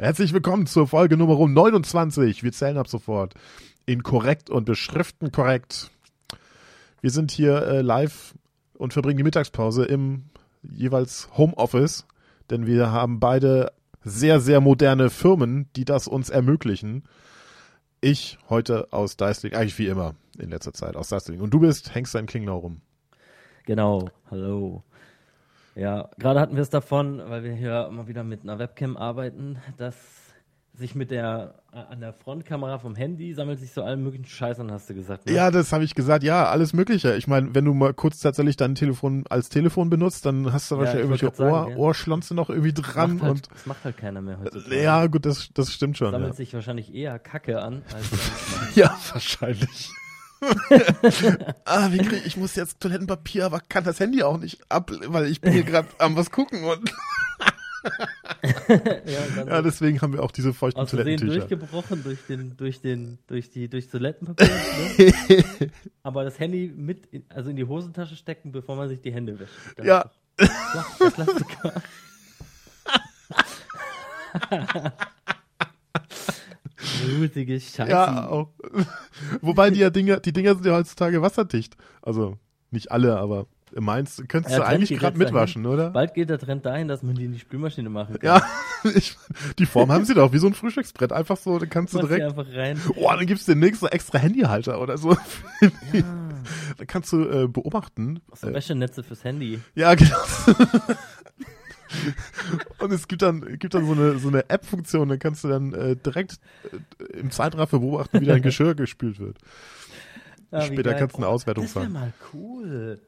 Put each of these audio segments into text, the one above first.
Herzlich willkommen zur Folge Nummer 29. Wir zählen ab sofort in korrekt und beschriften korrekt. Wir sind hier äh, live und verbringen die Mittagspause im jeweils Homeoffice, denn wir haben beide sehr, sehr moderne Firmen, die das uns ermöglichen. Ich heute aus Deisling, eigentlich wie immer in letzter Zeit aus Deisling. Und du bist, hängst da in Klinglau rum. Genau, hallo. Ja, gerade hatten wir es davon, weil wir hier immer wieder mit einer Webcam arbeiten, dass sich mit der äh, an der Frontkamera vom Handy sammelt sich so allen möglichen Scheiß an, hast du gesagt. Ne? Ja, das habe ich gesagt. Ja, alles Mögliche. Ich meine, wenn du mal kurz tatsächlich dein Telefon als Telefon benutzt, dann hast du Ja, wahrscheinlich irgendwelche Ohr, sagen, ja. Ohrschlonze noch irgendwie dran macht halt, und das macht halt keiner mehr heutzutage. ja, gut, das, das stimmt schon. Sammelt Ja. sich wahrscheinlich eher Kacke an, als ja, wahrscheinlich. Ah, wie krieg, ich muss jetzt Toilettenpapier, aber kann das Handy auch nicht ab, weil ich bin hier gerade am was gucken und ja, ja, deswegen haben wir auch diese feuchten aus Toilettentücher. durchgebrochen durch den, durch den, durch die, durch Toilettenpapier, ne? aber das Handy mit, in, also in die Hosentasche stecken, bevor man sich die Hände wäscht. Ganz Ja, Das Klassiker. Mutige Scheiße. ja, auch. Wobei die ja Dinger, die Dinger sind ja heutzutage wasserdicht. Also nicht alle, aber meinst, könntest Ja, du eigentlich gerade mitwaschen, oder? Bald geht der Trend dahin, dass man die in die Spülmaschine machen kann. Ja, ich, die Form haben sie doch, wie so ein Frühstücksbrett. Einfach so, dann kannst du direkt. einfach rein. Oh, dann gibt's den nächsten extra Handyhalter oder so. Ja, dann kannst du äh, beobachten. so Wäschenetze fürs Handy. ja, genau. Und es gibt dann, gibt dann so eine, so eine App-Funktion, dann kannst du dann äh, direkt äh, im Zeitraffer beobachten, wie dein Geschirr gespült wird. Ja, wie Später kannst du eine Auswertung Das wäre fahren. mal cool.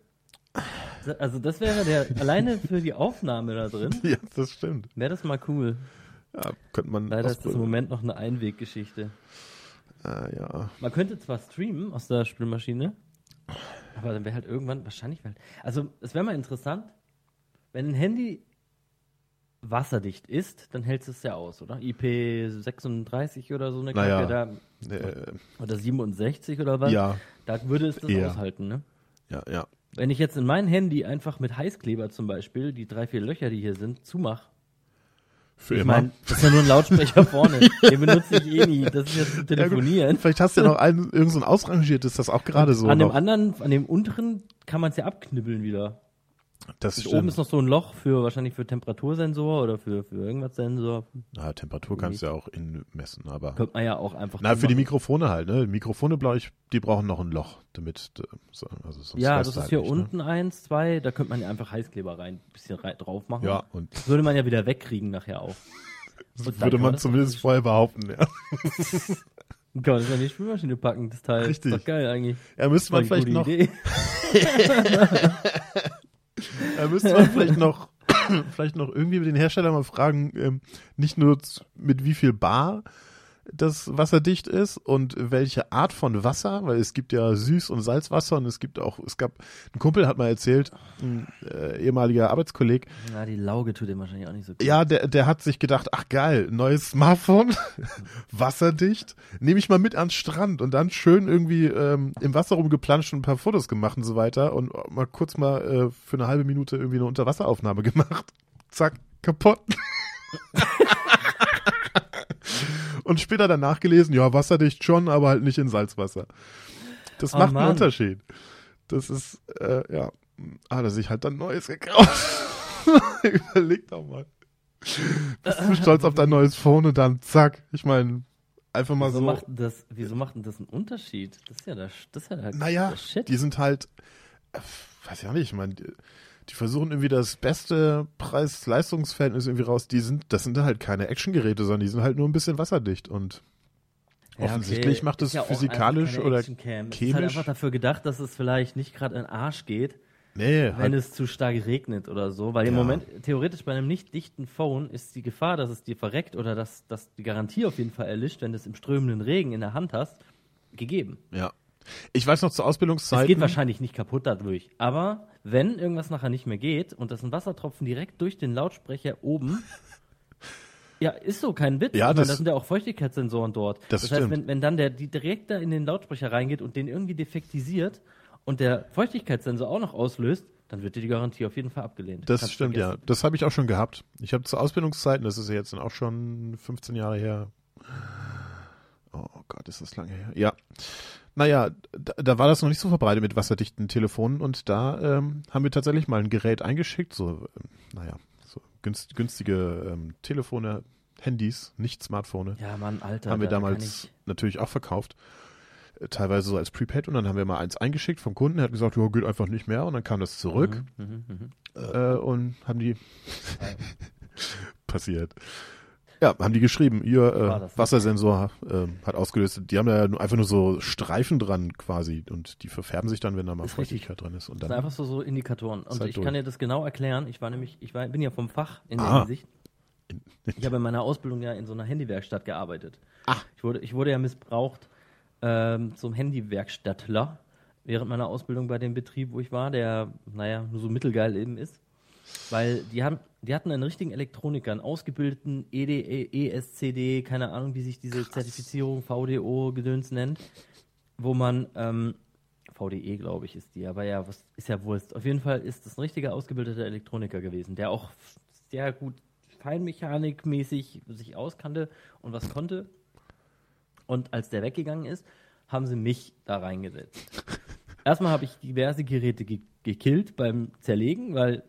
Da- Also das wäre der, alleine für die Aufnahme da drin, Ja, das stimmt. wäre das mal cool. Ja, könnte man Leider ist das im. Moment noch eine Einweggeschichte. Äh, ja. Man könnte zwar streamen aus der Spülmaschine, aber dann wäre halt irgendwann wahrscheinlich. Also, es wäre mal interessant, wenn ein Handy wasserdicht ist, dann hältst du es ja aus, oder? IP36 oder so eine Naja, Kacke da. Äh, Oder 67 oder was? ja, Da würde es das Eher. aushalten, ne? ja, ja. Wenn ich jetzt in mein Handy einfach mit Heißkleber zum Beispiel die drei, vier Löcher, die hier sind, zumach. Für Ich meine, das ist ja nur ein Lautsprecher vorne. Den benutze ich eh nie. Das ist jetzt zum Telefonieren. Vielleicht hast du ja noch einen, irgend so ein ausrangiertes, das auch gerade so an dem noch. anderen, an dem unteren kann man es ja abknibbeln wieder. Das Und oben ist noch so ein Loch für wahrscheinlich für Temperatursensor oder für, für irgendwas Sensor. Na, Temperatur kannst du ja auch in messen, aber. Könnte man ja auch einfach. Na, für die zumachen. Mikrofone halt, ne? Mikrofone, glaube ich, die brauchen noch ein Loch, damit, so, also sonst Ja, das ist halt hier nicht, unten eins, zwei, da könnte man ja einfach Heißkleber rein, bisschen rein, drauf machen. Ne? Ja, und Das würde man ja wieder wegkriegen nachher auch. Dann würde man das zumindest vorher behaupten, ja. Kann man das in die Spülmaschine packen, das Teil. Richtig. Ist doch geil eigentlich. Ja, müsste man die vielleicht noch, ja, müsste man vielleicht noch, vielleicht noch irgendwie mit den Herstellern mal fragen, ähm, nicht nur mit wie viel Bar das Wasser dicht ist und welche Art von Wasser, weil es gibt ja Süß- und Salzwasser und es gibt auch, es gab, ein Kumpel hat mal erzählt, ein äh, ehemaliger Arbeitskolleg, Ja, die Lauge tut dem wahrscheinlich auch nicht so gut. Ja, der, der hat sich gedacht, ach geil, neues Smartphone, wasserdicht, nehme ich mal mit ans Strand und dann schön irgendwie ähm, im Wasser rumgeplanscht und ein paar Fotos gemacht und so weiter und mal kurz mal äh, für eine halbe Minute irgendwie eine Unterwasseraufnahme gemacht. Zack, kaputt. und später danach gelesen, ja, wasserdicht schon, aber halt nicht in Salzwasser. Das Oh, macht einen Mann. Unterschied. Das ist, äh, ja, hat er sich halt dann Neues gekauft. Überleg doch mal. Bist du stolz auf dein neues Phone und dann zack. Ich meine, einfach mal Wieso, so. macht das, wieso macht denn das einen Unterschied? Das ist ja der, das ist ja der, Naja, der Shit. die sind halt, äh, weiß ich auch nicht, ich meine, die, versuchen irgendwie das beste Preis-Leistungsverhältnis irgendwie raus. Die sind, das sind halt keine Actiongeräte, sondern die sind halt nur ein bisschen wasserdicht und Ja, okay. offensichtlich macht Ist es ja physikalisch oder Actioncam. Es ist chemisch. halt einfach dafür gedacht, dass es vielleicht nicht gerade in den Arsch geht, nee, wenn halt, es zu stark regnet oder so. Weil im Ja. Moment, theoretisch bei einem nicht dichten Phone, ist die Gefahr, dass es dir verreckt oder dass, dass die Garantie auf jeden Fall erlischt, wenn du es im strömenden Regen in der Hand hast, gegeben. ja. Ich weiß noch zur Es Ausbildungszeit. geht wahrscheinlich nicht kaputt dadurch. Aber wenn irgendwas nachher nicht mehr geht und das ein Wassertropfen direkt durch den Lautsprecher oben. Ja, ist so, kein Witz. Ja, das- das sind ja auch Feuchtigkeitssensoren dort. Das heißt, stimmt. wenn, wenn dann der die direkt da in den Lautsprecher reingeht und den irgendwie defektisiert und der Feuchtigkeitssensor auch noch auslöst, dann wird dir die Garantie auf jeden Fall abgelehnt. Das Kannst stimmt, ja. vergessen. Das habe ich auch schon gehabt. Ich habe zu Ausbildungszeiten, das ist ja jetzt dann auch schon 15 Jahre her. Oh Gott, ist das lange her. Ja. Naja, da, da war das noch nicht so verbreitet mit wasserdichten Telefonen und da ähm, haben wir tatsächlich mal ein Gerät eingeschickt, so, ähm, naja, so günst, günstige ähm, Telefone, Handys, nicht Smartphone, Ja, Mann, Alter. haben wir da damals ich- natürlich auch verkauft. Äh, Teilweise so als Prepaid und dann haben wir mal eins eingeschickt vom Kunden, der hat gesagt, ja, geht einfach nicht mehr und dann kam das zurück Mhm, mhm, mhm. äh, und haben die passiert. Ja, haben die geschrieben, ihr äh, das Wassersensor äh, hat ausgelöst. Die haben ja nur- einfach nur so Streifen dran quasi und die verfärben sich dann, wenn da mal Ist richtig. Feuchtigkeit drin ist. Und Das sind dann, einfach so, so Indikatoren. Und halt ich durch. kann dir das genau erklären. Ich war nämlich, ich war, bin ja vom Fach in der Ah. Hinsicht. Ich habe in meiner Ausbildung ja in so einer Handywerkstatt gearbeitet. Ach. Ich wurde, ich wurde ja missbraucht ähm, zum Handywerkstattler während meiner Ausbildung bei dem Betrieb, wo ich war, der, naja, nur so mittelgeil eben ist. Weil die, haben, die hatten einen richtigen Elektroniker, einen ausgebildeten E ED, ESCD, keine Ahnung, wie sich diese Zertifizierung VDO-Gedöns nennt, wo man, ähm, VDE, glaube ich, ist die, aber ja, was ist ja Wurst. Auf jeden Fall ist das ein richtiger ausgebildeter Elektroniker gewesen, der auch sehr gut Feinmechanikmäßig sich auskannte und was konnte. Und als der weggegangen ist, haben sie mich da reingesetzt. Erstmal habe ich diverse Geräte ge gekillt beim Zerlegen, weil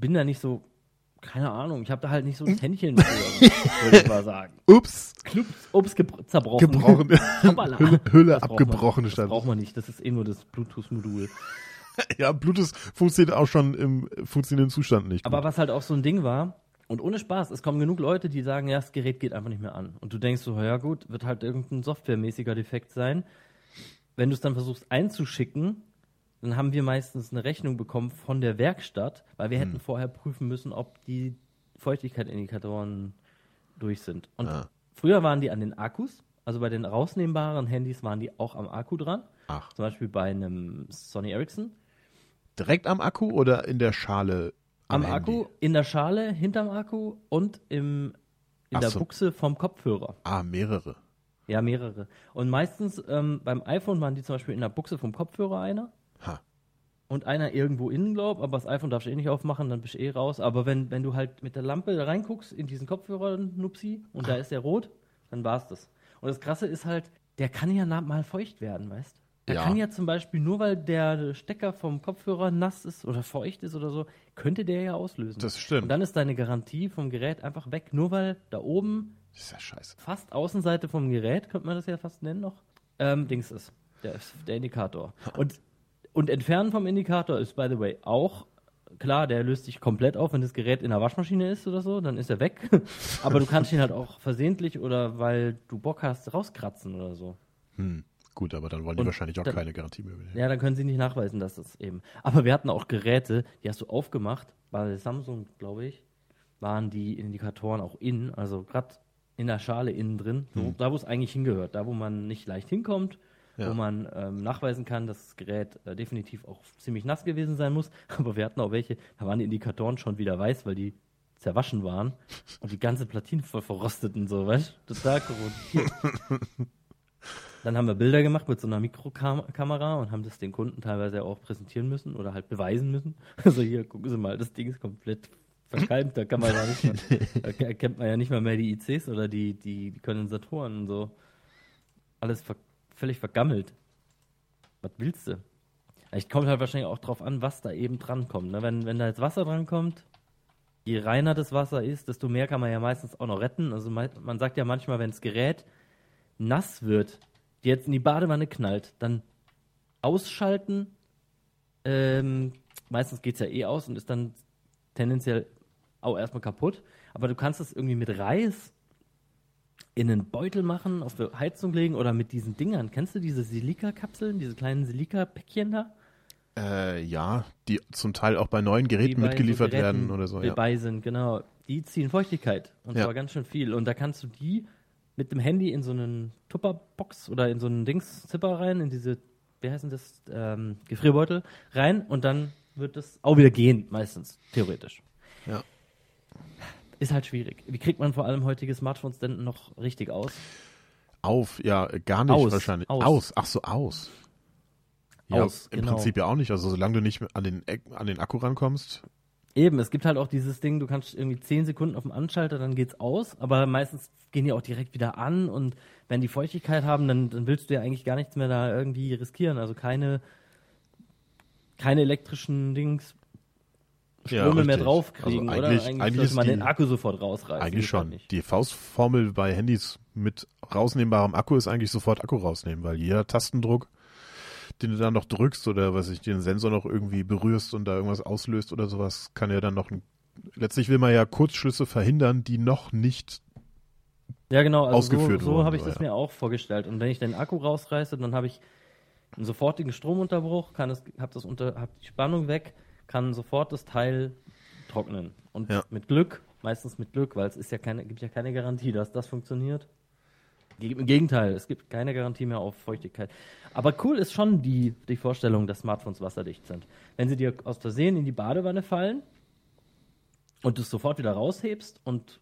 bin da nicht so, keine Ahnung, ich habe da halt nicht so ein Händchen für, würde ich mal sagen. ups, Klups, Obst gebr- zerbrochen. gebrochen. Hülle, Hülle abgebrochen man, Das braucht man nicht, das ist eh nur das Bluetooth-Modul. Ja, Bluetooth funktioniert auch schon im funktionierenden Zustand nicht. Aber gut. was halt auch so ein Ding war, und ohne Spaß, es kommen genug Leute, die sagen, ja, das Gerät geht einfach nicht mehr an. Und du denkst so, ja gut, wird halt irgendein softwaremäßiger Defekt sein. Wenn du es dann versuchst einzuschicken, dann haben wir meistens eine Rechnung bekommen von der Werkstatt, weil wir hätten vorher prüfen müssen, ob die Feuchtigkeitsindikatoren durch sind. Und Ah. früher waren die an den Akkus, also bei den rausnehmbaren Handys waren die auch am Akku dran. Ach, Zum Beispiel bei einem Sony Ericsson. direkt am Akku oder in der Schale? Am Handy? Akku, in der Schale, hinterm Akku und im, in Ach der so. Buchse vom Kopfhörer. Ah, mehrere. Ja, mehrere. Und meistens ähm, beim iPhone waren die zum Beispiel in der Buchse vom Kopfhörer einer Ha. und einer irgendwo innen, glaub, aber das iPhone darfst du eh nicht aufmachen, dann bist du eh raus. Aber wenn, wenn du halt mit der Lampe da reinguckst in diesen Kopfhörer, Nupsi, und da ist der rot, dann war's das. Und das Krasse ist halt, der kann ja mal feucht werden, weißt Der Ja. kann ja zum Beispiel, nur weil der Stecker vom Kopfhörer nass ist oder feucht ist oder so, könnte der ja auslösen. Das stimmt. Und dann ist deine Garantie vom Gerät einfach weg, nur weil da oben Das ist ja scheiße. fast Außenseite vom Gerät, könnte man das ja fast nennen noch, ähm, Dings ist. Der, der Indikator. Und, und Entfernen vom Indikator ist, by the way, auch klar, der löst sich komplett auf, wenn das Gerät in der Waschmaschine ist oder so, dann ist er weg. Aber du kannst ihn halt auch versehentlich oder weil du Bock hast, rauskratzen oder so. Hm. Gut, aber dann wollen die Und wahrscheinlich auch dann- keine Garantie mehr übernehmen. Ja, dann können sie nicht nachweisen, dass das eben. Aber wir hatten auch Geräte, die hast du aufgemacht. Bei Samsung, glaube ich, waren die Indikatoren auch innen, also gerade in der Schale innen drin, so, Hm. da wo es eigentlich hingehört, da wo man nicht leicht hinkommt, Ja. wo man ähm, nachweisen kann, dass das Gerät äh, definitiv auch ziemlich nass gewesen sein muss. Aber wir hatten auch welche, da waren die Indikatoren schon wieder weiß, weil die zerwaschen waren und die ganze Platine voll verrostet und so, weißt du? Total korrodiert. Dann haben wir Bilder gemacht mit so einer Mikrokamera und haben das den Kunden teilweise auch präsentieren müssen oder halt beweisen müssen. Also hier, gucken Sie mal, das Ding ist komplett verkalkt, da kann man ja nicht mehr, da ke- erkennt man ja nicht mal mehr die ICs oder die, die, die Kondensatoren und so. Alles ver völlig vergammelt. Was willst du? Ich kommt halt wahrscheinlich auch drauf an, was da eben drankommt. Ne? Wenn, wenn da jetzt Wasser drankommt, je reiner das Wasser ist, desto mehr kann man ja meistens auch noch retten. Also man sagt ja manchmal, wenn das Gerät nass wird, die jetzt in die Badewanne knallt, dann ausschalten. Ähm, meistens geht es ja eh aus und ist dann tendenziell auch erstmal kaputt. Aber du kannst es irgendwie mit Reis in einen Beutel machen, auf die Heizung legen oder mit diesen Dingern. Kennst du diese Silika-Kapseln, diese kleinen Silika-Päckchen da? Äh, ja, die zum Teil auch bei neuen Geräten bei mitgeliefert so Geräten werden oder so. Ja. Dabei sind, genau. Die ziehen Feuchtigkeit und Ja. zwar ganz schön viel. Und da kannst du die mit dem Handy in so einen Tupperbox oder in so einen Dings Zipper rein, in diese, wie heißen das, ähm, Gefrierbeutel rein und dann wird das auch wieder gehen, meistens, theoretisch. Ja. Ist halt schwierig. Wie kriegt man vor allem heutige Smartphones denn noch richtig aus? Auf, ja, gar nicht Aus, wahrscheinlich. aus. Aus. ach so, aus. Ja, aus. im genau. Prinzip ja auch nicht. Also solange du nicht an den, an den Akku rankommst. Eben, es gibt halt auch dieses Ding, du kannst irgendwie 10 Sekunden auf dem Anschalter, dann geht's aus, aber meistens gehen die auch direkt wieder an und wenn die Feuchtigkeit haben, dann, dann willst du ja eigentlich gar nichts mehr da irgendwie riskieren. Also keine, keine elektrischen Dings, Ja, Ströme mehr richtig. draufkriegen, Also oder? eigentlich- Eigentlich, eigentlich sollte man die- den Akku sofort rausreißen. Eigentlich schon. Die Faustformel bei Handys mit rausnehmbarem Akku ist eigentlich sofort Akku rausnehmen, weil jeder Tastendruck, den du dann noch drückst oder was ich den Sensor noch irgendwie berührst und da irgendwas auslöst oder sowas, kann ja dann noch ein, letztlich will man ja Kurzschlüsse verhindern, die noch nicht Ja, genau, also ausgeführt so, so wurden, habe ich das ja. mir auch vorgestellt. Und wenn ich den Akku rausreiße, dann habe ich einen sofortigen Stromunterbruch, kann es, hab das unter, hab die Spannung weg, kann sofort das Teil trocknen. Und Ja. mit Glück, meistens mit Glück, weil es ist ja keine, gibt ja keine Garantie, dass das funktioniert. Im Gegenteil, es gibt keine Garantie mehr auf Feuchtigkeit. Aber cool ist schon die, die Vorstellung, dass Smartphones wasserdicht sind. Wenn sie dir aus Versehen in die Badewanne fallen und du es sofort wieder raushebst und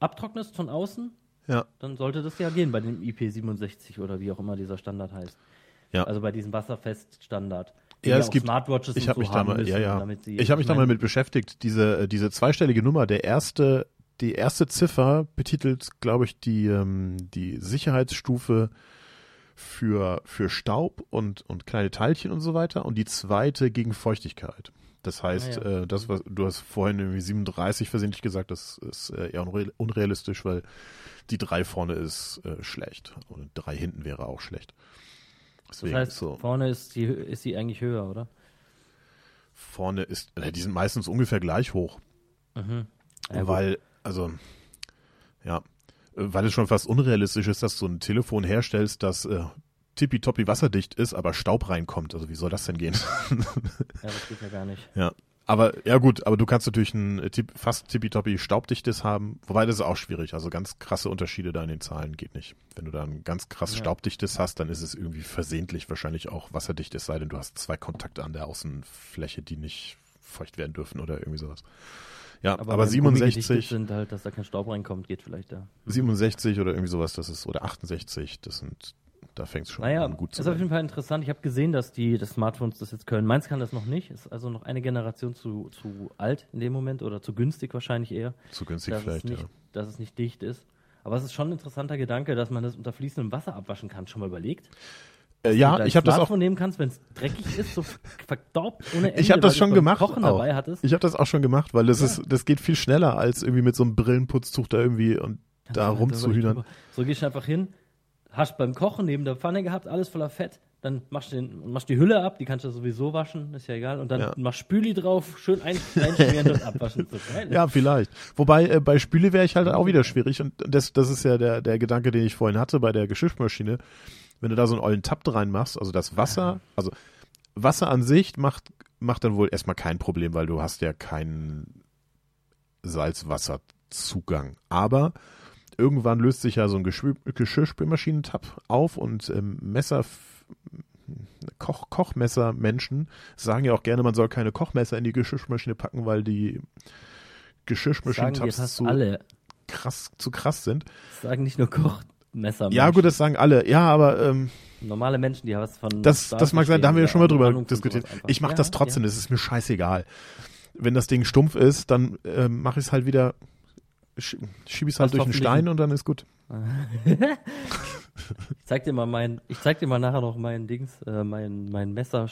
abtrocknest von außen, ja, dann sollte das ja gehen bei dem IP67 oder wie auch immer dieser Standard heißt. Ja. Also bei diesem Wasserfest-Standard. Ja, es gibt- Smartwatches ich und habe so mich da haben mal, müssen, ja, ja. Ich habe mich da mal mit beschäftigt. Diese, äh, diese zweistellige Nummer, der erste, die erste Ziffer betitelt, glaube ich, die, ähm, die Sicherheitsstufe für, für Staub und, und kleine Teilchen und so weiter und die zweite gegen Feuchtigkeit. Das heißt, Ah, ja. äh, das, was du hast vorhin irgendwie 37 versehentlich gesagt, das ist äh, eher unreal, unrealistisch, weil die drei vorne ist äh, schlecht und drei hinten wäre auch schlecht. Das Deswegen heißt, so. vorne ist die, ist sie eigentlich höher, oder? Vorne ist, äh, die sind meistens ungefähr gleich hoch. Mhm. Ja, weil, also, ja, äh, weil es schon fast unrealistisch ist, dass du ein Telefon herstellst, das äh, tippitoppi wasserdicht ist, aber Staub reinkommt. Also wie soll das denn gehen? ja, das geht ja gar nicht. ja. Aber, ja gut, aber du kannst natürlich ein äh, fast tippitoppi staubdichtes haben, wobei das ist auch schwierig. Also ganz krasse Unterschiede da in den Zahlen geht nicht. Wenn du da ein ganz krass Ja. staubdichtes hast, dann ist es irgendwie versehentlich wahrscheinlich auch wasserdicht, es sei denn, du hast zwei Kontakte an der Außenfläche, die nicht feucht werden dürfen oder irgendwie sowas. Ja, aber, gedichtet 67, sind halt, dass da kein Staub reinkommt, geht vielleicht da. 67 oder irgendwie sowas, das ist, oder 68, das sind, da fängt es schon Naja, an gut zu ist auf jeden. Fall interessant. Ich habe gesehen, dass die das Smartphones das jetzt können. Meins kann das noch nicht. Ist also noch eine Generation zu, zu alt in dem Moment oder zu günstig wahrscheinlich eher. Zu günstig vielleicht, nicht, ja. dass es nicht dicht ist. Aber es ist schon ein interessanter Gedanke, dass man das unter fließendem Wasser abwaschen kann. Schon mal überlegt? Äh, ja, ich habe das auch, Smartphone nehmen kannst, wenn es dreckig ist, so verdorbt ohne Ende. ich habe das schon du gemacht. Kochen auch. dabei hattest. Ich habe das auch schon gemacht, weil das Ja. ist, das geht viel schneller als irgendwie mit so einem Brillenputztuch da irgendwie und Kannst da rumzuhühnern. So gehst du einfach hin, hast beim Kochen neben der Pfanne gehabt, alles voller Fett, dann machst du, den, machst die Hülle ab, die kannst du sowieso waschen, ist ja egal, und dann Ja. machst Spüli drauf, schön ein, einschmieren und abwaschen. So geil. Ja, vielleicht. Wobei äh, bei Spüle wäre ich halt auch wieder schwierig und das, das ist ja der, der Gedanke, den ich vorhin hatte bei der Geschirrmaschine. Wenn du da so einen ollen Tab reinmachst, also das Wasser, also Wasser an sich macht, macht dann wohl erstmal kein Problem, weil du hast ja keinen Salzwasserzugang. Aber irgendwann löst sich ja so ein Geschwür- Geschirrspülmaschinentab auf und ähm, Messer, Koch, Kochmesser-Menschen sagen ja auch gerne, man soll keine Kochmesser in die Geschirrspülmaschine packen, weil die Geschirrspülmaschinentabs zu alle. krass, zu krass sind. Das sagen nicht nur Kochmesser. Ja, gut, das sagen alle. Ja, aber ähm, Normale Menschen, die was von. das, das mag sein, da haben wir ja schon mal drüber diskutiert. Ich mache Ja, das trotzdem, das ist mir scheißegal. Wenn das Ding stumpf ist, dann ähm, mache ich es halt wieder, sch schiebe ich es halt durch einen Stein und dann ist gut. Ich zeig dir mal mein, ich zeig dir mal nachher noch mein Dings, äh, mein, mein Messer,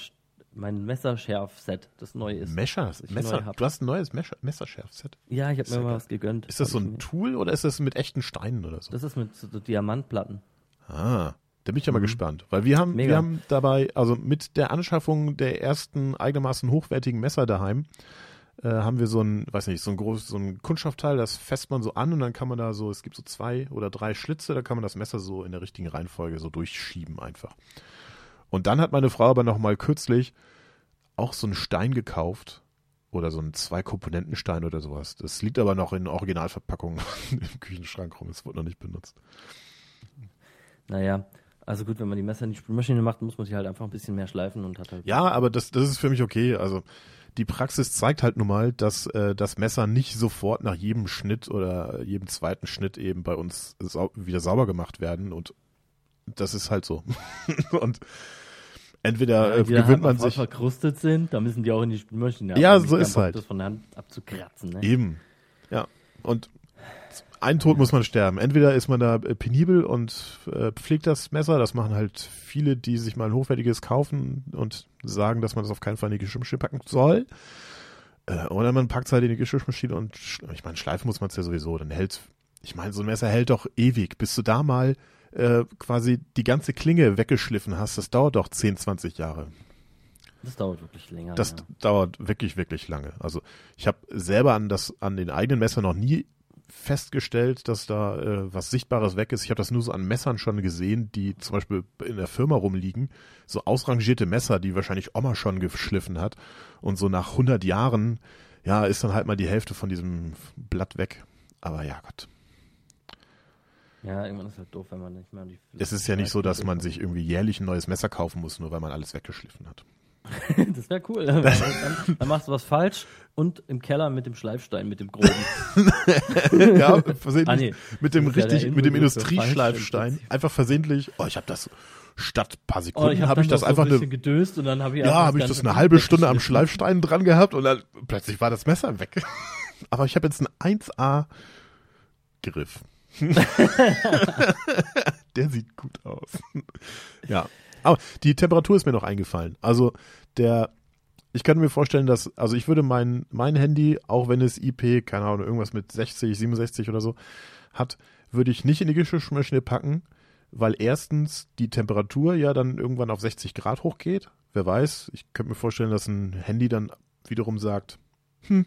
mein Messerschärf-Set, das neu ist. Messer, ich Messer. neu. Du hast ein neues Messer, Messerschärfset. Ja, ich habe mir mal was gegönnt. Ist das so ein Tool oder ist das mit echten Steinen oder so? Das ist mit so Diamantplatten. Ah, da bin ich ja mal Mhm. gespannt, weil wir haben, Mega. wir haben dabei, also mit der Anschaffung der ersten einigermaßen hochwertigen Messer daheim, äh, haben wir so ein, weiß nicht, so ein großes, so ein Kunststoffteil, das fässt man so an und dann kann man da so, es gibt so zwei oder drei Schlitze, da kann man das Messer so in der richtigen Reihenfolge so durchschieben einfach. Und dann hat meine Frau aber noch mal kürzlich auch so einen Stein gekauft oder so einen Zwei-Komponenten-Stein oder sowas. Das liegt aber noch in Originalverpackung im Küchenschrank rum, es wurde noch nicht benutzt. Naja, also gut, wenn man die Messer in die Spülmaschine macht, muss man sie halt einfach ein bisschen mehr schleifen und hat halt. Ja, aber das, das ist für mich okay. Also die Praxis zeigt halt nun mal, dass äh, das Messer nicht sofort nach jedem Schnitt oder jedem zweiten Schnitt eben bei uns sau wieder sauber gemacht werden und das ist halt so. und entweder äh, die dann gewöhnt halt man sich. verkrustet sind, da müssen die auch in die Spülmaschine. Ja, so ist halt. Das von der Hand abzukratzen, ne? Eben. Ja. Und ein Tod muss man sterben. Entweder ist man da äh, penibel und äh, pflegt das Messer. Das machen halt viele, die sich mal ein hochwertiges kaufen und sagen, dass man das auf keinen Fall in die Geschirrmaschine packen soll. Äh, oder man packt es halt in die Geschirrmaschine und ich meine, schleifen muss man es ja sowieso. Dann hält's. Ich meine, so ein Messer hält doch ewig. Bis du da mal äh, quasi die ganze Klinge weggeschliffen hast, das dauert doch 10, 20 Jahre. Das dauert wirklich länger. Das ja. dauert wirklich, wirklich lange. Also ich habe selber an das an den eigenen Messern noch nie festgestellt, dass da äh, was Sichtbares weg ist. Ich habe das nur so an Messern schon gesehen, die zum Beispiel in der Firma rumliegen. So ausrangierte Messer, die wahrscheinlich Oma schon geschliffen hat. Und so nach 100 Jahren, ja, ist dann halt mal die Hälfte von diesem Blatt weg. Aber ja, Gott. Ja, irgendwann ist halt doof, wenn man nicht mehr die. Es ist ja nicht so, dass man sich irgendwie jährlich ein neues Messer kaufen muss, nur weil man alles weggeschliffen hat. das wäre cool. Dann, dann, dann machst du was falsch und im Keller mit dem Schleifstein, mit dem groben. ja, versehentlich Ah, nee. mit dem richtig, mit dem Industrieschleifstein. Einfach versehentlich, oh, ich habe das statt paar Oh, Sekunden hab habe dann ich das einfach so ein eine gedöst und dann habe ich ja, habe ich das eine halbe Stunde am. Schleifstein dran gehabt und dann plötzlich war das Messer weg. Aber ich habe jetzt einen 1A Griff. der sieht gut aus. ja. Aber die Temperatur ist mir noch eingefallen. Also der ich kann mir vorstellen, dass, also ich würde mein, mein Handy, auch wenn es IP, keine Ahnung, irgendwas mit 60, 67 oder so hat, würde ich nicht in die Geschirrmaschine packen, weil erstens die Temperatur ja dann irgendwann auf 60 Grad hochgeht. Wer weiß, ich könnte mir vorstellen, dass ein Handy dann wiederum sagt, hm,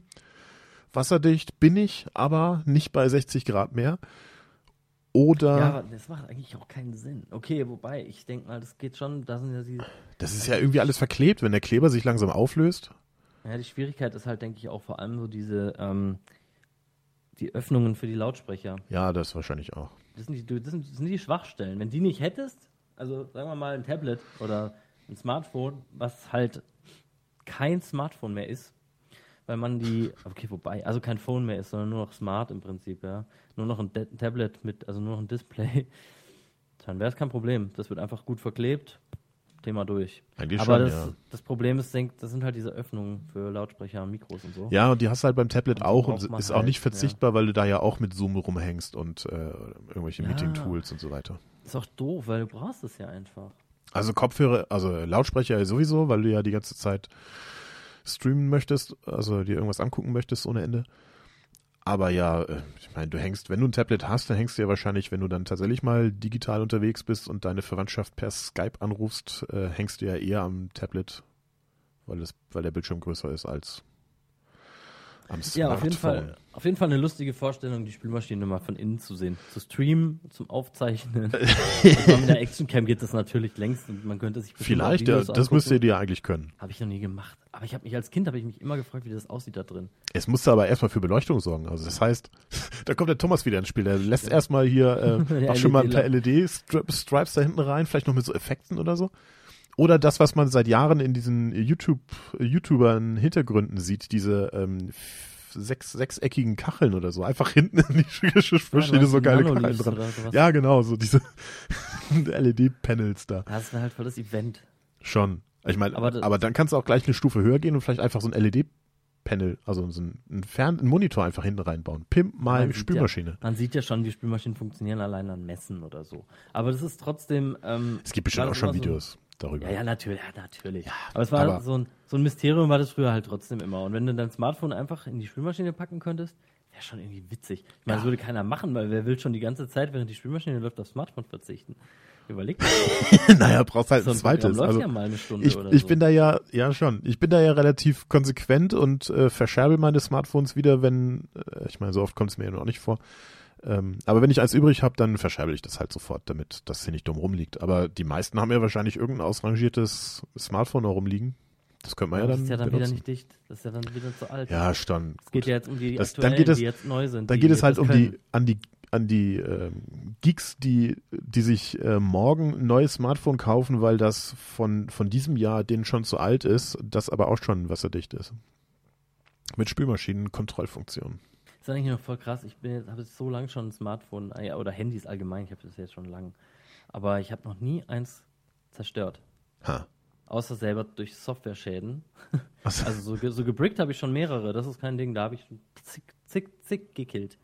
wasserdicht bin ich, aber nicht bei 60 Grad mehr. Oder, Ja, das macht eigentlich auch keinen Sinn. Okay, wobei, ich denke mal, das geht schon, da sind ja die, das ist ja irgendwie alles verklebt, wenn der Kleber sich langsam auflöst. ja, die Schwierigkeit ist halt, denke ich, auch vor allem so diese, ähm, die Öffnungen für die Lautsprecher. Ja, das wahrscheinlich auch. Das sind, die, das, sind, das sind die Schwachstellen. Wenn die nicht hättest, also sagen wir mal ein Tablet oder ein Smartphone, was halt kein Smartphone mehr ist, weil man die, okay, wobei, also kein Phone mehr ist, sondern nur noch Smart im Prinzip, ja. Nur noch ein De Tablet mit, also nur noch ein Display, dann wäre es kein Problem. Das wird einfach gut verklebt, Thema durch. Eigentlich Aber schon, das, ja. das Problem ist, denk, das sind halt diese Öffnungen für Lautsprecher, Mikros und so. Ja, und die hast du halt beim Tablet Und auch und ist auch halt, nicht verzichtbar, weil du da ja auch mit Zoom rumhängst und äh, irgendwelche Ja. Meeting-Tools und so weiter. Ist auch doof, weil du brauchst es ja einfach. Also Kopfhörer, also Lautsprecher sowieso, weil du ja die ganze Zeit streamen möchtest, also dir irgendwas angucken möchtest ohne Ende. Aber ja, äh, ich meine, du hängst, wenn du ein Tablet hast, dann hängst du ja wahrscheinlich, wenn du dann tatsächlich mal digital unterwegs bist und deine Verwandtschaft per Skype anrufst, äh, hängst du ja eher am Tablet, weil, das, weil der Bildschirm größer ist als am Smartphone. Ja, auf jeden Fall. Auf jeden Fall eine lustige Vorstellung, die Spülmaschine mal von innen zu sehen. Zu streamen, zum Aufzeichnen. also mit der Actioncam geht das natürlich längst und man könnte sich Vielleicht, ja, das müsst ihr angucken. dir eigentlich können. Habe ich noch nie gemacht. Aber ich habe mich als Kind habe ich mich immer gefragt, wie das aussieht da drin. Es musste aber erstmal für Beleuchtung sorgen. Also das heißt, da kommt der Thomas wieder ins Spiel. Der lässt erstmal hier äh, auch schon mal ein paar LED LED-Stripes da hinten rein, vielleicht noch mit so Effekten oder so. Oder das, was man seit Jahren in diesen YouTube, YouTubern Hintergründen sieht, diese ähm, sechs, sechseckigen Kacheln oder so. Einfach hinten in die Geschirrmaschine Ja, so geile Kacheln dran. Ja, genau, so diese LED-Panels da. Das wäre halt voll das Event. Schon. Ich meine, Aber aber, dann kannst du auch gleich eine Stufe höher gehen und vielleicht einfach so ein LED-Panel, also so ein, ein Fern-, einen Monitor einfach hinten reinbauen. Pimp mal Spülmaschine. Ja, man sieht ja schon, wie Spülmaschinen funktionieren allein an Messen oder so. Aber das ist trotzdem. Ähm, Es gibt bestimmt auch schon immer so- Videos darüber. Ja, ja, natürlich, ja, natürlich. aber es war aber- so ein, so ein Mysterium, war das früher halt trotzdem immer. Und wenn du dein Smartphone einfach in die Spülmaschine packen könntest, wäre schon irgendwie witzig. Ich meine, das würde keiner machen, weil wer will schon die ganze Zeit, während die Spülmaschine läuft, aufs Smartphone verzichten? Überleg mal, naja, brauchst halt so ein ein zweites. läuft Also, ja mal eine Stunde ich, oder ich so. bin da ja, ja schon, ich bin da ja relativ konsequent und äh, verscherbel meine Smartphones wieder, wenn, äh, ich meine, so oft kommt es mir ja noch nicht vor. Ähm, aber wenn ich eins übrig habe, dann verscherbel ich das halt sofort, damit das hier nicht dumm rumliegt. Aber die meisten haben ja wahrscheinlich irgendein ausrangiertes Smartphone noch rumliegen. Das könnte man ja das dann, ist ja dann wieder benutzen. nicht dicht. Das ist ja dann wieder zu alt. Ja, schon. es geht gut. ja jetzt um die Das- dann geht es- die jetzt neu sind. Dann geht es halt das um können. die, an die, an die ähm, Geeks, die, die sich äh, morgen ein neues Smartphone kaufen, weil das von, von diesem Jahr denen schon zu alt ist, das aber auch schon wasserdicht ist. Mit Spülmaschinen-Kontrollfunktion. ist eigentlich noch voll krass. Ich habe jetzt so lange schon ein Smartphone äh, oder Handys allgemein. Ich habe das jetzt schon lang. Aber ich habe noch nie eins zerstört. Ha. außer selber durch Software-Schäden. Was? Also so, so gebrickt habe ich schon mehrere, das ist kein Ding, da habe ich schon zick, zick, zick gekillt,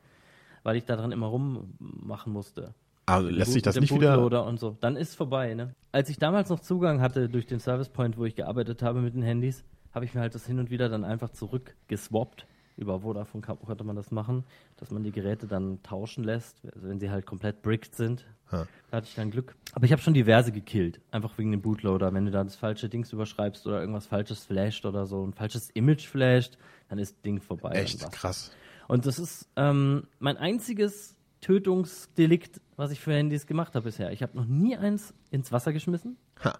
weil ich da dran immer rummachen musste. Also lässt sich das nicht wieder. Und so. Dann ist vorbei, ne? Als ich damals noch Zugang hatte durch den Service Point, wo ich gearbeitet habe mit den Handys, habe ich mir halt das hin und wieder dann einfach zurückgeswappt. Über Vodafone konnte man das machen, dass man die Geräte dann tauschen lässt, also wenn sie halt komplett bricked sind. Ha. Da hatte ich dann Glück. Aber ich habe schon diverse gekillt, einfach wegen dem Bootloader. Wenn du da das falsche Dings überschreibst oder irgendwas falsches flasht oder so, ein falsches Image flasht, dann ist das Ding vorbei. Echt krass. Und das ist ähm, mein einziges Tötungsdelikt, was ich für Handys gemacht habe bisher. Ich habe noch nie eins ins Wasser geschmissen, Ha.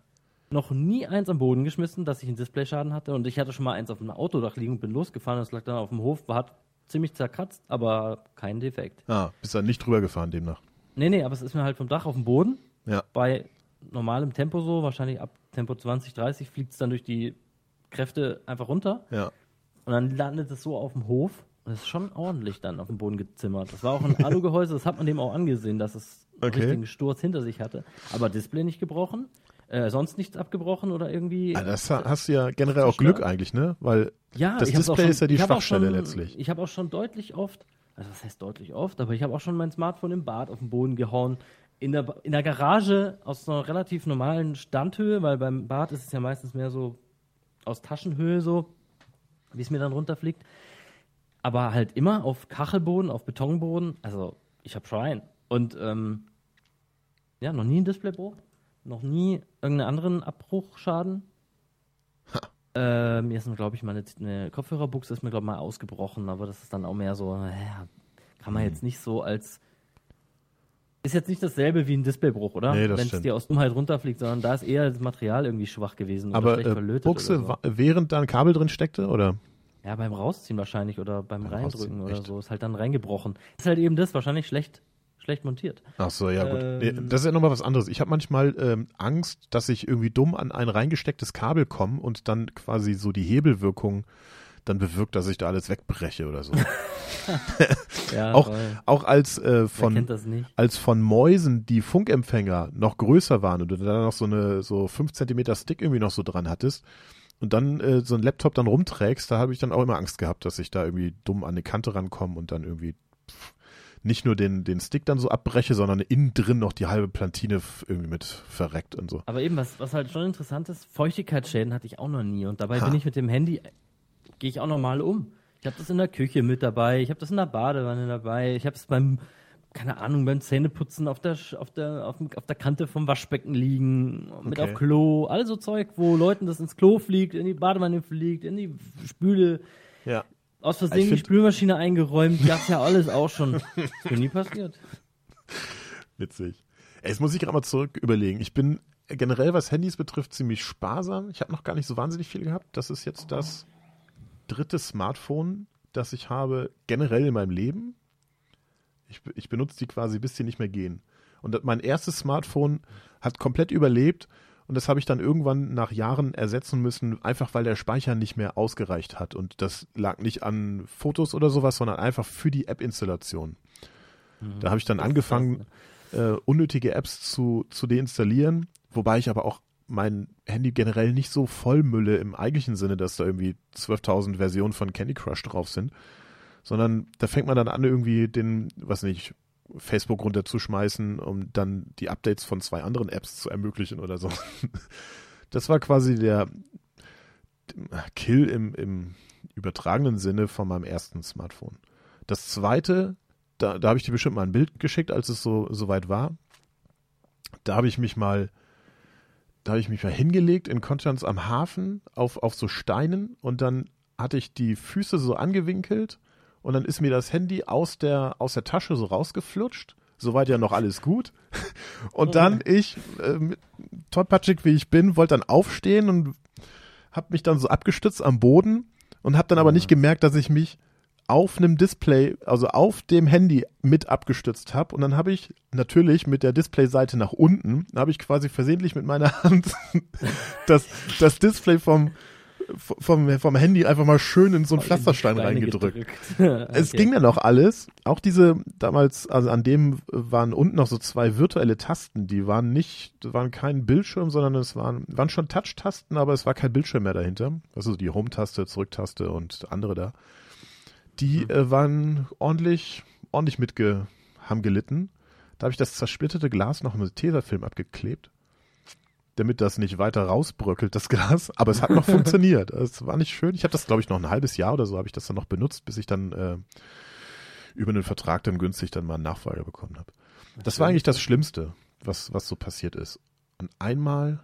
Noch nie eins am Boden geschmissen, dass ich einen Displayschaden hatte. Und ich hatte schon mal eins auf einem Autodach liegen und bin losgefahren. Das lag dann auf dem Hof, war hat ziemlich zerkratzt, aber kein Defekt. Ah, bist dann nicht drüber gefahren demnach. Nee, nee, aber es ist mir halt vom Dach auf den Boden. Ja. Bei normalem Tempo so, wahrscheinlich ab Tempo 20, 30 fliegt es dann durch die Kräfte einfach runter. Ja. Und dann landet es so auf dem Hof. Und es ist schon ordentlich dann auf dem Boden gezimmert. Das war auch ein Alugehäuse, das hat man dem auch angesehen, dass es einen Okay. richtigen Sturz hinter sich hatte. Aber Display nicht gebrochen, äh, sonst nichts abgebrochen oder irgendwie. Ah, das ha- hast du ja generell auch. Glück eigentlich, ne? Weil ja, das Display schon- ist ja die Schwachstelle schon, letztlich. Ich habe auch schon deutlich oft, also was heißt deutlich oft, aber ich habe auch schon mein Smartphone im Bad auf den Boden gehauen. In der, in der Garage aus einer relativ normalen Standhöhe, weil beim Bad ist es ja meistens mehr so aus Taschenhöhe so, wie es mir dann runterfliegt. Aber halt immer auf Kachelboden, auf Betonboden. Also ich habe Schwein. Und ähm, ja, noch nie ein Displaybruch, noch nie irgendeinen anderen Abbruchschaden. Äh, mir ist, glaube ich, mal eine, eine Kopfhörerbuchse ist mir, glaube ich, mal ausgebrochen, aber das ist dann auch mehr so, ja, kann man jetzt nicht so als. Ist jetzt nicht dasselbe wie ein Displaybruch, oder? Nee, Wenn es dir aus Dummheit runterfliegt, sondern da ist eher das Material irgendwie schwach gewesen oder aber schlecht äh, verlötet. Buchse, oder so. während da ein Kabel drin steckte, oder? Ja, beim Rausziehen wahrscheinlich oder beim, Beim Reindrücken oder echt? so. Ist halt dann reingebrochen. Ist halt eben das, wahrscheinlich schlecht, schlecht montiert. Ach so, ja gut. Ähm. das ist ja nochmal was anderes. Ich habe manchmal ähm, Angst, dass ich irgendwie dumm an ein reingestecktes Kabel komme und dann quasi so die Hebelwirkung dann bewirkt, dass ich da alles wegbreche oder so. Ja, Auch-. Auch als äh, von als von Mäusen die Funkempfänger noch größer waren und du da noch so eine so 5 Zentimeter Stick irgendwie noch so dran hattest und dann äh, so ein Laptop dann rumträgst, da habe ich dann auch immer Angst gehabt, dass ich da irgendwie dumm an eine Kante rankomme und dann irgendwie pff, nicht nur den, den Stick dann so abbreche, sondern innen drin noch die halbe Plantine irgendwie mit verreckt und so. Aber eben, was, was halt schon interessant ist, Feuchtigkeitsschäden hatte ich auch noch nie. Und dabei Ha. bin ich mit dem Handy, gehe ich auch normal um. Ich habe das in der Küche mit dabei, ich habe das in der Badewanne dabei, ich habe es beim, keine Ahnung, beim Zähneputzen auf der, auf der, auf, dem, auf der Kante vom Waschbecken liegen, mit Okay. auf Klo, all so Zeug, wo Leuten das ins Klo fliegt, in die Badewanne fliegt, in die Spüle, Ja. Aus Versehen die Spülmaschine eingeräumt, gab's ja alles auch schon. Ist mir nie passiert. Witzig. Ey, Jetzt muss ich gerade mal zurück überlegen. Ich bin generell, was Handys betrifft, ziemlich sparsam. Ich habe noch gar nicht so wahnsinnig viel gehabt. Das ist jetzt das dritte Smartphone, das ich habe generell in meinem Leben. Ich, ich benutze die quasi, bis sie nicht mehr gehen. Und das- mein erstes Smartphone hat komplett überlebt und das habe ich dann irgendwann nach Jahren ersetzen müssen, einfach weil der Speicher nicht mehr ausgereicht hat. Und das lag nicht an Fotos oder sowas, sondern einfach für die App-Installation. Da habe ich dann Das angefangen, äh, unnötige Apps zu, zu deinstallieren, wobei ich aber auch mein Handy generell nicht so vollmülle im eigentlichen Sinne, dass da irgendwie 12.000 Versionen von Candy Crush drauf sind, sondern da fängt man dann an, irgendwie den, was nicht, Facebook runterzuschmeißen, um dann die Updates von zwei anderen Apps zu ermöglichen oder so. Das war quasi der Kill im, im übertragenen Sinne von meinem ersten Smartphone. Das zweite, da, da habe ich dir bestimmt mal ein Bild geschickt, als es so soweit war. Da habe ich mich mal, da habe ich mich mal hingelegt in Konstanz am Hafen auf, auf so Steinen und dann hatte ich die Füße so angewinkelt und dann ist mir das Handy aus der, aus der Tasche so rausgeflutscht. Soweit ja noch alles gut. Und dann ich, äh, tollpatschig wie ich bin, wollte dann aufstehen und habe mich dann so abgestützt am Boden und habe dann aber nicht gemerkt, dass ich mich auf einem Display, also auf dem Handy mit abgestützt habe. Und dann habe ich natürlich mit der Displayseite nach unten, habe ich quasi versehentlich mit meiner Hand das, das Display vom, vom, vom Handy einfach mal schön in so einen Pflasterstein reingedrückt. gedrückt. Es Okay. ging dann auch alles. Auch diese damals, also an dem waren unten noch so zwei virtuelle Tasten, die waren nicht, das waren kein Bildschirm, sondern es waren, waren schon Touch-Tasten, aber es war kein Bildschirm mehr dahinter. Also die Home-Taste, Zurück-Taste und andere da. Die äh, waren ordentlich, ordentlich mitge, haben gelitten. Da habe ich das zersplitterte Glas noch mit Tesafilm abgeklebt, damit das nicht weiter rausbröckelt, das Glas. Aber es hat noch funktioniert. Es war nicht schön. Ich habe das, glaube ich, noch ein halbes Jahr oder so habe ich das dann noch benutzt, bis ich dann äh, über einen Vertrag dann günstig dann mal einen Nachfolger bekommen habe. Das war eigentlich das Schlimmste, was, was so passiert ist. Und einmal,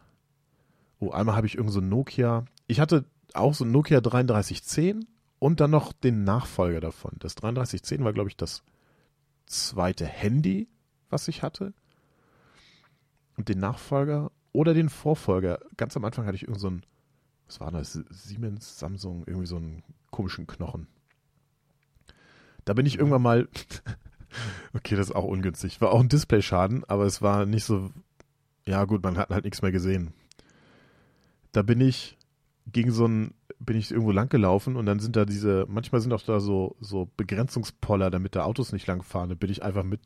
oh, einmal habe ich irgend so ein Nokia, ich hatte auch so ein Nokia 3310 und dann noch den Nachfolger davon. Das 3310 war, glaube ich, das zweite Handy, was ich hatte. Und den Nachfolger oder den Vorfolger. Ganz am Anfang hatte ich irgend so ein, was war das? Siemens, Samsung, irgendwie so einen komischen Knochen. Da bin ich irgendwann mal, okay, das ist auch ungünstig. War auch ein Displayschaden, aber es war nicht so, ja gut, man hat halt nichts mehr gesehen. Da bin ich gegen so ein, bin ich irgendwo lang gelaufen und dann sind da diese, manchmal sind auch da so, so Begrenzungspoller, damit da Autos nicht lang fahren. Da bin ich einfach mit,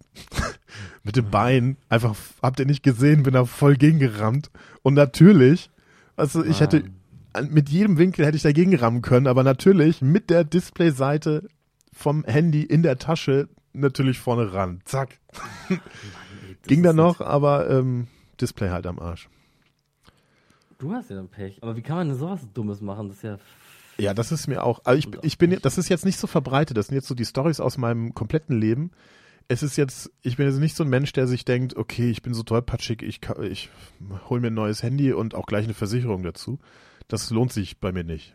mit dem Bein, einfach, habt ihr nicht gesehen, bin da voll gegengerammt. Und natürlich, also ich hätte, mit jedem Winkel hätte ich dagegen rammen können, aber natürlich mit der Displayseite vom Handy in der Tasche natürlich vorne ran. Zack. Ging dann noch, aber ähm, Display halt am Arsch. Du hast ja dann Pech. Aber wie kann man denn sowas Dummes machen? Das ist ja. Ja, das ist mir auch. Also ich, ich bin, das ist jetzt nicht so verbreitet. Das sind jetzt so die Stories aus meinem kompletten Leben. Es ist jetzt, ich bin jetzt nicht so ein Mensch, der sich denkt, okay, ich bin so tollpatschig, ich, ich hole mir ein neues Handy und auch gleich eine Versicherung dazu. Das lohnt sich bei mir nicht.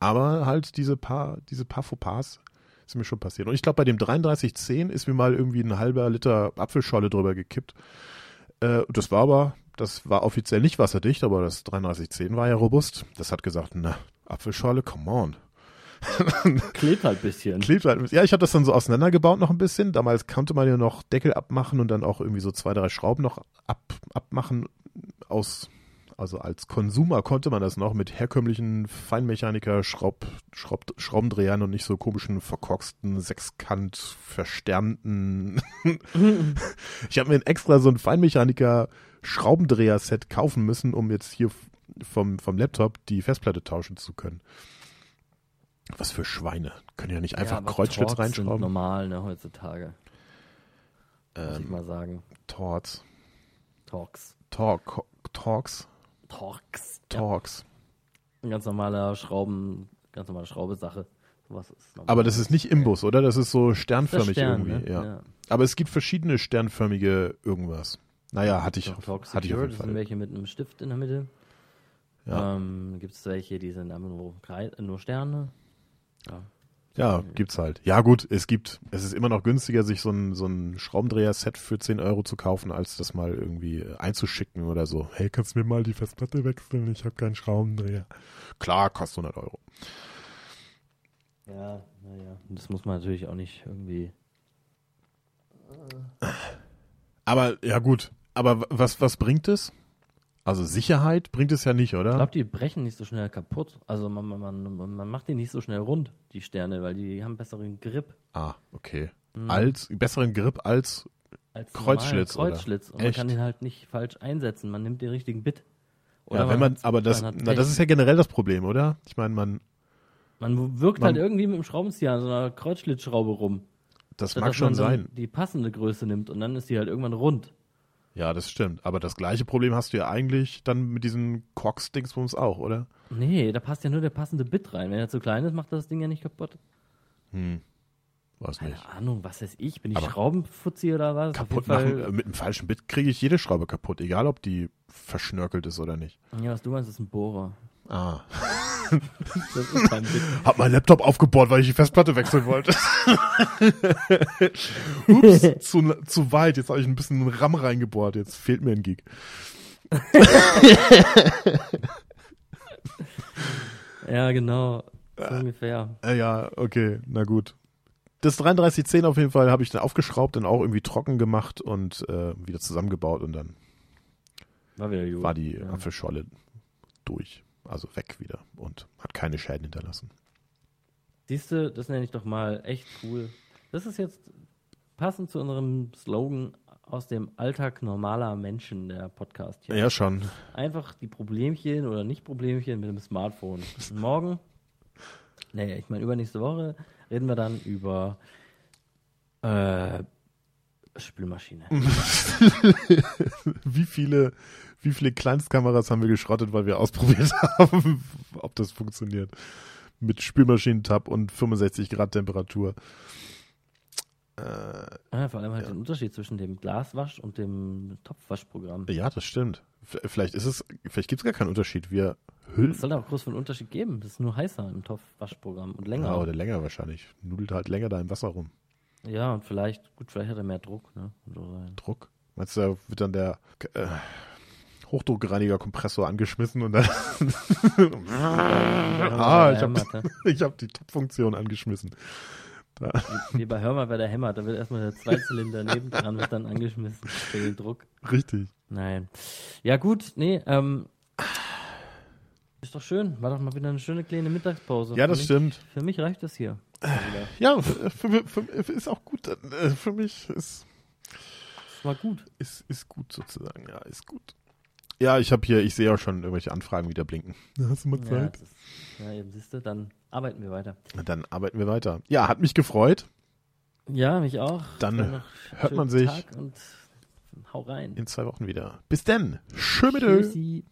Aber halt diese paar, diese paar Fauxpas ist mir schon passiert. Und ich glaube, bei dem 3310 ist mir mal irgendwie ein halber Liter Apfelscholle drüber gekippt. Äh, das war aber, das war offiziell nicht wasserdicht, aber das 3310 war ja robust. Das hat gesagt, na, Apfelschorle, come on. Klebt halt ein bisschen. Klebt halt. Ja, ich habe das dann so auseinandergebaut noch ein bisschen. Damals konnte man ja noch Deckel abmachen und dann auch irgendwie so zwei, drei Schrauben noch ab, abmachen. Aus, also als Konsumer konnte man das noch mit herkömmlichen Feinmechaniker Schraub, Schraub, Schraubendrehern und nicht so komischen verkorksten, sechskant versternten. ich habe mir extra so ein Feinmechaniker Schraubendreher-Set kaufen müssen, um jetzt hier vom, vom Laptop die Festplatte tauschen zu können. Was für Schweine. Können ja nicht einfach ja, Kreuzschlitz Torx sind reinschrauben. normal, ne, heutzutage. Muss ich Ähm, mal sagen. Torts. Torx. Talk, Talks. Torx. Talks. Ja, ein ganz normaler Schrauben, ganz normale Schraubesache. Aber das ist nicht Imbus, oder? Das ist so Das sternförmig Stern, irgendwie. ne? Ja. Aber es gibt verschiedene sternförmige irgendwas. Naja, hatte ich, Torx hatte ich auf jeden das sind Fall. welche mit einem Stift in der Mitte. Ja, Ähm, Gibt es welche, die sind einfach nur, nur Sterne. Ja. Ja, gibt's halt. Ja gut, es gibt, es ist immer noch günstiger, sich so ein, so ein Schraubendreher-Set für 10 Euro zu kaufen, als das mal irgendwie äh, einzuschicken oder so. Hey, kannst du mir mal die Festplatte wechseln? Ich habe keinen Schraubendreher. Klar, kostet 100 Euro. Ja, naja. Das muss man natürlich auch nicht irgendwie. Aber, ja gut. Aber was, was bringt es? Also Sicherheit bringt es ja nicht, Ich oder? glaube, die brechen nicht so schnell kaputt. Also man, man, man, man macht die nicht so schnell rund, die Sterne, weil die haben besseren Grip. Ah, okay. Mhm. Als, besseren Grip als, als Kreuzschlitz, normalen oder? Kreuzschlitz. Und Echt? man kann den halt nicht falsch einsetzen. Man nimmt den richtigen Bit. ja, wenn man, hat's- aber das, man na, das ist ja generell das Problem, oder? Ich meine, man, Man wirkt man- halt irgendwie mit dem Schraubenzieher an so einer Kreuzschlitzschraube rum. das mag schon man sein. Die passende Größe nimmt und dann ist die halt irgendwann rund. Ja, das stimmt. Aber das gleiche Problem hast du ja eigentlich dann mit diesen Cox-Dingsbums auch, oder? Nee, da passt ja nur der passende Bit rein. Wenn er zu klein ist, macht das Ding ja nicht kaputt. Hm. Weiß nicht. Keine Ahnung, was weiß ich? Bin ich Aber- Schraubenfuzzi oder was? Kaputt machen, äh, mit einem falschen Bit kriege ich jede Schraube kaputt, egal ob die verschnörkelt ist oder nicht. Ja, was du meinst, ist ein Bohrer. Ah. Hab mein Laptop aufgebohrt, weil ich die Festplatte wechseln wollte. Ups, zu, zu weit. Jetzt habe ich ein bisschen RAM reingebohrt. Jetzt fehlt mir ein Gig. Ja, genau. So ungefähr. Äh, ja, okay, na gut. Das 3310 auf jeden Fall habe ich dann aufgeschraubt, dann auch irgendwie trocken gemacht und äh, wieder zusammengebaut und dann War war die ja. Apfelscholle durch. Also weg wieder und hat keine Schäden hinterlassen. Siehst du, das nenne ich doch mal echt cool. Das ist jetzt passend zu unserem Slogan aus dem Alltag normaler Menschen, der Podcast hier. Ja, schon. Einfach die Problemchen oder Nicht-Problemchen mit dem Smartphone. Morgen, nee, ich meine übernächste Woche, reden wir dann über äh, Spülmaschine. wie viele, wie viele Kleinstkameras haben wir geschrottet, weil wir ausprobiert haben, ob das funktioniert. Mit Spülmaschinentab und 65 Grad Temperatur. Äh, ah, vor allem halt ja. den Unterschied zwischen dem Glaswasch und dem Topfwaschprogramm. Ja, das stimmt. Vielleicht ist es, vielleicht gibt es gar keinen Unterschied. Wir hüllen. Es soll da auch groß einen Unterschied geben. Das ist nur heißer im Topfwaschprogramm und länger. Ja, oder länger wahrscheinlich. Nudelt halt länger da im Wasser rum. Ja, und vielleicht, gut, vielleicht hat er mehr Druck, ne? Druck? Meinst du, da wird dann der äh, Hochdruckreiniger Kompressor angeschmissen und dann. ah, ich habe hab die Top-Funktion angeschmissen. Da. Wie, bei Hörmer bei der hämmert, da wird erstmal der Zweizylinder neben dran wird dann angeschmissen für den Druck. Richtig. Nein. Ja, gut, nee, ähm, ist doch schön. War doch mal wieder eine schöne kleine Mittagspause. Ja, das für stimmt. Mich, für mich reicht das hier. Ja, für, für, für, ist auch gut. Äh, für mich ist. Das war gut. Ist, ist gut sozusagen, ja, ist gut. Ja, ich habe hier, ich sehe auch schon irgendwelche Anfragen wieder blinken. Hast du mal Zeit? Ja, ist, ja eben siehst du, dann arbeiten wir weiter. Dann arbeiten wir weiter. Ja, hat mich gefreut. Ja, mich auch. Dann hört man sich Tag und hau rein. In zwei Wochen wieder. Bis denn. Schön mit Tschüssi.